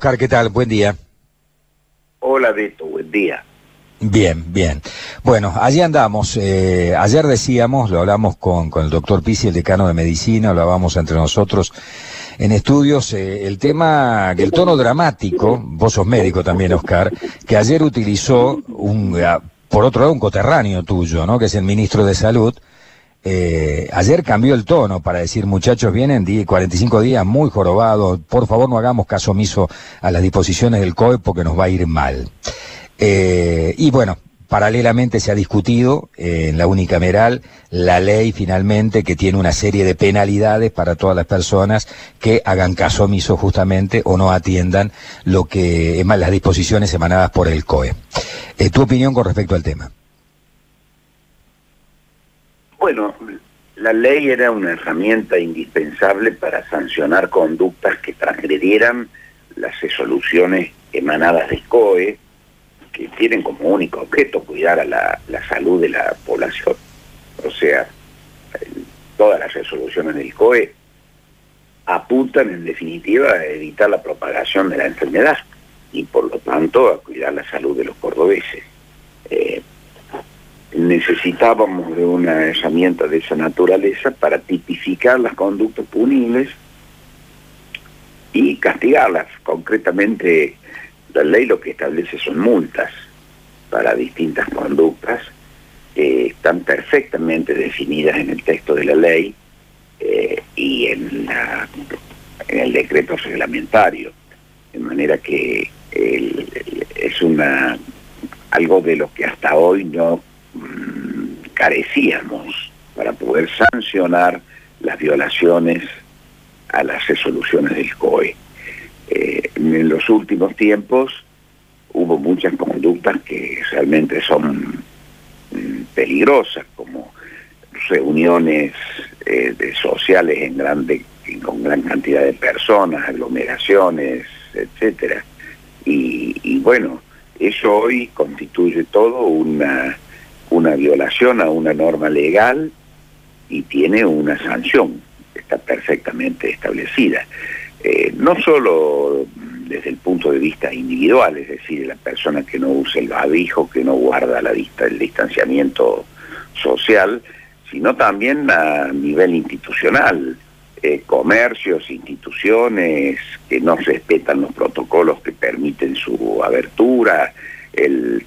Oscar, ¿qué tal? Buen día. Hola, Beto, buen día. Bien, bien. Bueno, allí andamos. Eh, ayer decíamos, lo hablamos con, con el doctor Pisi, el decano de medicina, lo hablábamos entre nosotros en estudios, eh, el tema, el tono dramático, vos sos médico también, Oscar, que ayer utilizó un, por otro lado, un coterráneo tuyo, ¿no? Que es el ministro de Salud. Eh, ayer cambió el tono para decir, muchachos, vienen 45 días muy jorobados, por favor no hagamos caso omiso a las disposiciones del COE porque nos va a ir mal. Eh, y bueno, paralelamente se ha discutido eh, en la unicameral la ley finalmente que tiene una serie de penalidades para todas las personas que hagan caso omiso justamente o no atiendan lo que las disposiciones emanadas por el COE. Eh, ¿Tu opinión con respecto al tema? Bueno, la ley era una herramienta indispensable para sancionar conductas que transgredieran las resoluciones emanadas del COE, que tienen como único objeto cuidar a la, salud de la población. O sea, todas las resoluciones del COE apuntan en definitiva a evitar la propagación de la enfermedad y por lo tanto a cuidar la salud de los cordobeses. Necesitábamos de una herramienta de esa naturaleza para tipificar las conductas punibles y castigarlas. Concretamente, la ley lo que establece son multas para distintas conductas que están perfectamente definidas en el texto de la ley eh, y en, el decreto reglamentario. De manera que es una algo de lo que hasta hoy no carecíamos para poder sancionar las violaciones a las resoluciones del COE. Eh, en los últimos tiempos hubo muchas conductas que realmente son mm, peligrosas, como reuniones eh, sociales en grande, con gran cantidad de personas, aglomeraciones, etcétera. Y, bueno, eso hoy constituye todo una, una violación a una norma legal y tiene una sanción, está perfectamente establecida. Eh, no solo desde el punto de vista individual, es decir, la persona que no usa el barbijo, que no guarda la vista, el distanciamiento social, sino también a nivel institucional. Eh, comercios, instituciones que no respetan los protocolos que permiten su abertura, el,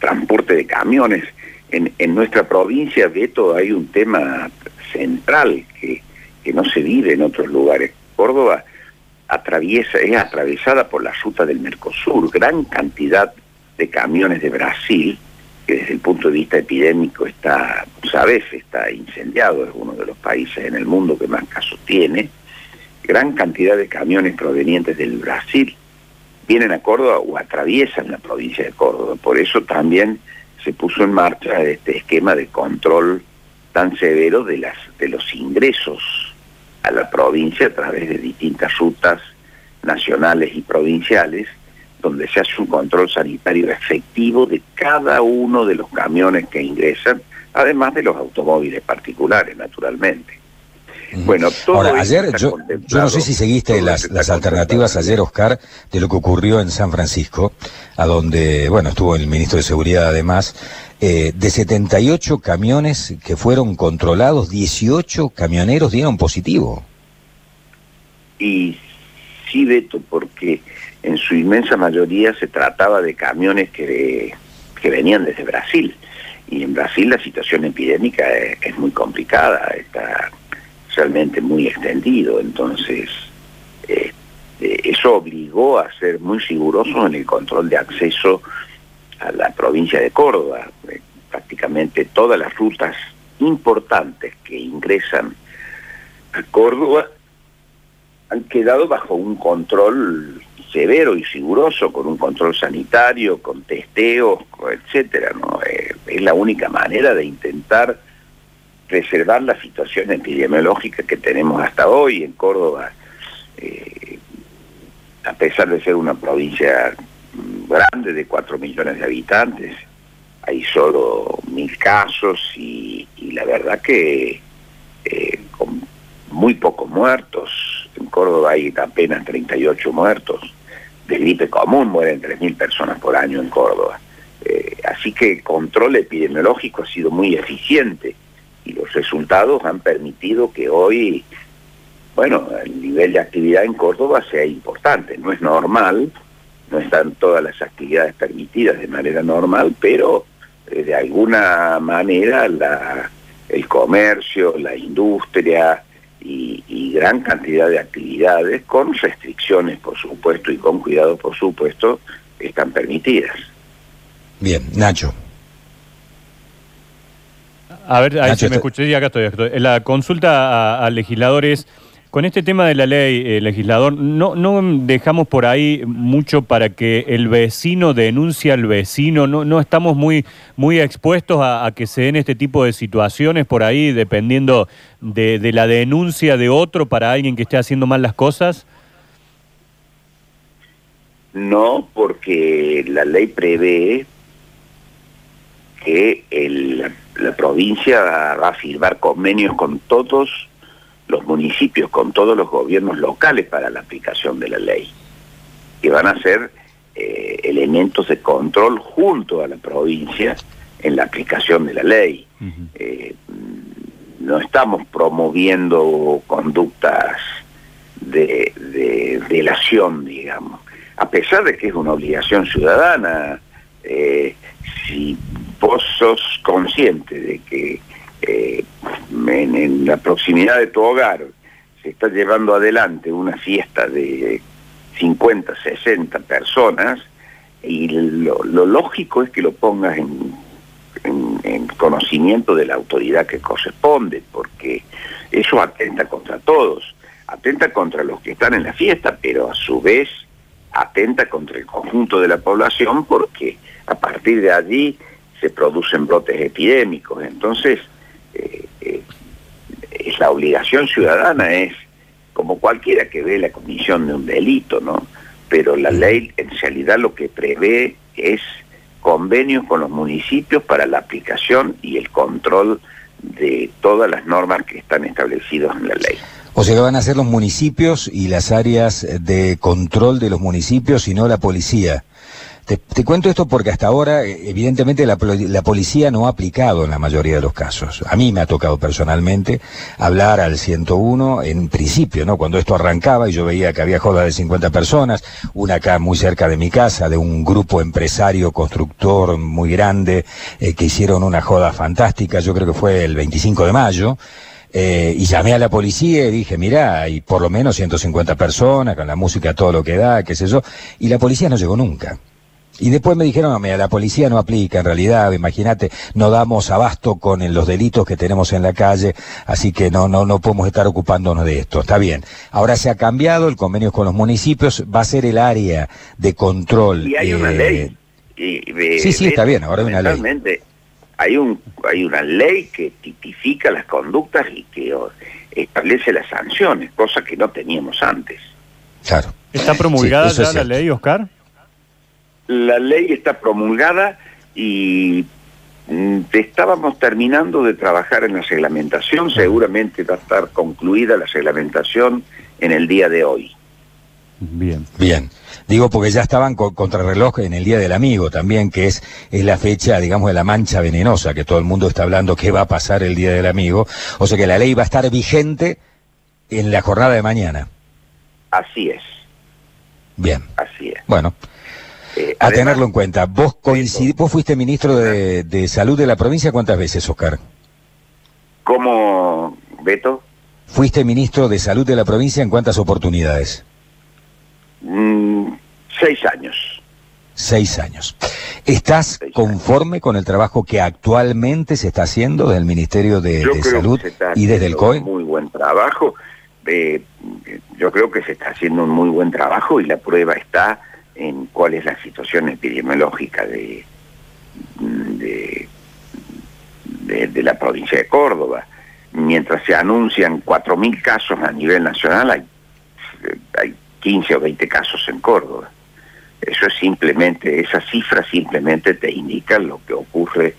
transporte de camiones. En, en, nuestra provincia, Beto, hay un tema central que, que no se vive en otros lugares. Córdoba atraviesa, es atravesada por la ruta del Mercosur, gran cantidad de camiones de Brasil que desde el punto de vista epidémico está, sabes, está incendiado, es uno de los países en el mundo que más casos tiene, gran cantidad de camiones provenientes del Brasil vienen a Córdoba o atraviesan la provincia de Córdoba. Por eso también se puso en marcha este esquema de control tan severo de, las, de los ingresos a la provincia a través de distintas rutas nacionales y provinciales donde se hace un control sanitario efectivo de cada uno de los camiones que ingresan, además de los automóviles particulares, naturalmente. Bueno, todo Ahora, ayer, yo, no sé si seguiste las, las alternativas ayer, Oscar, de lo que ocurrió en San Francisco, a donde, bueno, estuvo el ministro de Seguridad además, eh, de 78 camiones que fueron controlados, 18 camioneros dieron positivo. Y sí, Beto, porque en su inmensa mayoría se trataba de camiones que, que venían desde Brasil. Y en Brasil la situación epidémica es, muy complicada, está realmente muy extendido. Entonces, eh, eso obligó a ser muy rigurosos en el control de acceso a la provincia de Córdoba. Eh, prácticamente todas las rutas importantes que ingresan a Córdoba han quedado bajo un control severo y riguroso, con un control sanitario, con testeos, etcétera. Eh, es la única manera de intentar preservar la situación epidemiológica que tenemos hasta hoy en Córdoba, eh, a pesar de ser una provincia grande de 4 millones de habitantes, hay solo mil casos y, la verdad que eh, con muy pocos muertos, en Córdoba hay apenas 38 muertos, de gripe común mueren 3.000 personas por año en Córdoba. Eh, así que el control epidemiológico ha sido muy eficiente resultados han permitido que hoy, bueno, el nivel de actividad en Córdoba sea importante. No es normal, no están todas las actividades permitidas de manera normal, pero eh, de alguna manera la, el comercio, la industria y, gran cantidad de actividades, con restricciones por supuesto y con cuidado por supuesto, están permitidas. Bien, Nacho. A ver, ahí me escuché, acá estoy, acá estoy. La consulta a, legisladores, con este tema de la ley, eh, legislador, no, no dejamos por ahí mucho para que el vecino denuncie al vecino, no, no estamos muy, muy expuestos a, que se den este tipo de situaciones por ahí, dependiendo de, de la denuncia de otro para alguien que esté haciendo mal las cosas. No, porque la ley prevé que el, la provincia va a firmar convenios con todos los municipios, con todos los gobiernos locales para la aplicación de la ley, que van a ser eh, elementos de control junto a la provincia en la aplicación de la ley. Eh, no estamos promoviendo conductas de, de delación, digamos, a pesar de que es una obligación ciudadana. Eh, si vos sos consciente de que eh, en, la proximidad de tu hogar se está llevando adelante una fiesta de 50, 60 personas, y lo, lógico es que lo pongas en, en, conocimiento de la autoridad que corresponde, porque eso atenta contra todos, atenta contra los que están en la fiesta, pero a su vez atenta contra el conjunto de la población porque a partir de allí se producen brotes epidémicos. Entonces, eh, eh, es la obligación ciudadana es como cualquiera que ve la comisión de un delito, ¿no? Pero la ley en realidad lo que prevé es convenios con los municipios para la aplicación y el control de todas las normas que están establecidas en la ley. O sea que van a ser los municipios y las áreas de control de los municipios y no la policía. Te, cuento esto porque hasta ahora, eh, evidentemente, la, policía no ha aplicado en la mayoría de los casos. A mí me ha tocado personalmente hablar al 101 en principio, ¿no? Cuando esto arrancaba y yo veía que había jodas de 50 personas, una acá muy cerca de mi casa, de un grupo empresario, constructor muy grande, eh, que hicieron una joda fantástica, yo creo que fue el 25 de mayo. Eh, y llamé a la policía y dije, mira, hay por lo menos 150 personas, con la música todo lo que da, qué sé yo, y la policía no llegó nunca. Y después me dijeron, no, mira, la policía no aplica en realidad, imagínate, no damos abasto con los delitos que tenemos en la calle, así que no, no, no podemos estar ocupándonos de esto. Está bien. Ahora se ha cambiado, el convenio con los municipios va a ser el área de control. Y hay una ley. sí, sí, está bien, ahora hay una ley. Hay, un, hay una ley que tipifica las conductas y que establece las sanciones, cosa que no teníamos antes. Claro. ¿Está promulgada ya la ley, Oscar? La ley está promulgada y mm, estábamos terminando de trabajar en la reglamentación, seguramente va a estar concluida la reglamentación en el día de hoy. Bien. Bien. Digo porque ya estaban con contrarreloj en el Día del Amigo también, que es, es la fecha, digamos, de la mancha venenosa, que todo el mundo está hablando qué va a pasar el Día del Amigo. O sea que la ley va a estar vigente en la jornada de mañana. Así es. Bien. Así es. Bueno, eh, a tenerlo en cuenta. ¿Vos, ¿Vos fuiste ministro de, Salud de la provincia cuántas veces, Oscar? ¿Cómo, Beto? ¿Fuiste ministro de Salud de la provincia en cuántas oportunidades? Mm, seis años. Seis años. ¿Estás conforme con el trabajo que actualmente se está haciendo desde el Ministerio de, Salud y desde el COE? Muy buen trabajo. Eh, yo creo que se está haciendo un muy buen trabajo y la prueba está en cuál es la situación epidemiológica de, de, la provincia de Córdoba. Mientras se anuncian 4.000 casos a nivel nacional, hay, hay 15 o 20 casos en Córdoba. Eso es simplemente, esa cifra simplemente te indica lo que ocurre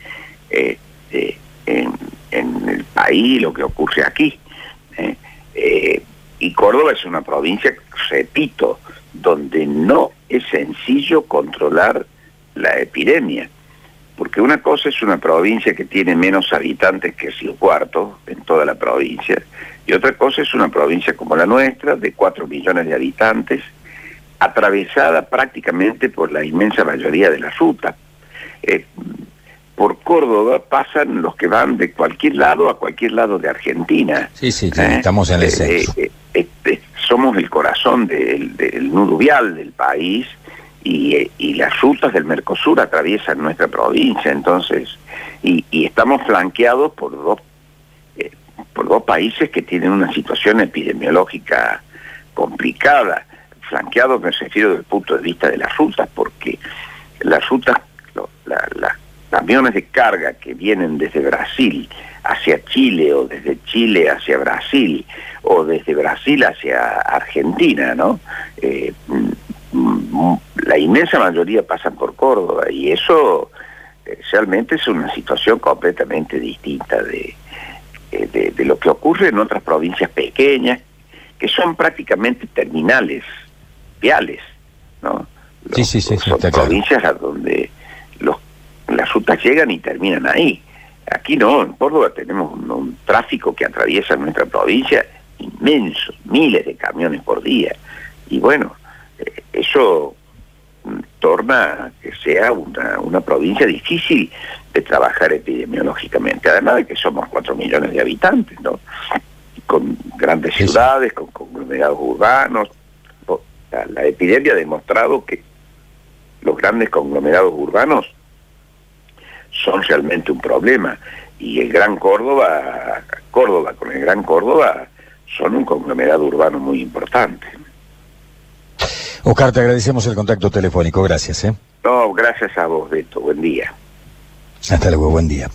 este, en, en, el país, lo que ocurre aquí. ¿eh? Eh, y Córdoba es una provincia, repito, donde no es sencillo controlar la epidemia. Porque una cosa es una provincia que tiene menos habitantes que Río Cuarto en toda la provincia, y otra cosa es una provincia como la nuestra, de 4 millones de habitantes, atravesada prácticamente por la inmensa mayoría de la ruta. Eh, por Córdoba pasan los que van de cualquier lado a cualquier lado de Argentina. Sí, sí, ¿Eh? estamos en el eh, centro. Somos el corazón del, nudo vial del país y, las rutas del Mercosur atraviesan nuestra provincia, entonces, y, estamos flanqueados por dos, por dos países que tienen una situación epidemiológica complicada flanqueado me refiero desde el punto de vista de las rutas, porque las rutas, las camiones de carga que vienen desde Brasil hacia Chile o desde Chile hacia Brasil o desde Brasil hacia Argentina, ¿no? Eh, mm, la inmensa mayoría pasan por Córdoba y eso eh, realmente es una situación completamente distinta de, eh, de, lo que ocurre en otras provincias pequeñas que son prácticamente terminales viales, ¿no? sí, sí, sí, son provincias a donde los, las rutas llegan y terminan ahí. Aquí no, en Córdoba tenemos un, tráfico que atraviesa nuestra provincia inmenso, miles de camiones por día. Y bueno, eh, eso torna que sea una, una provincia difícil de trabajar epidemiológicamente, además de que somos cuatro millones de habitantes, ¿no? Con grandes ciudades, con conglomerados urbanos, la, epidemia ha demostrado que los grandes conglomerados urbanos son realmente un problema y el Gran Córdoba, Córdoba con el Gran Córdoba son un conglomerado urbano muy importante. Oscar, te agradecemos el contacto telefónico, gracias. ¿eh? No, gracias a vos, Beto, buen día. Hasta luego, buen día.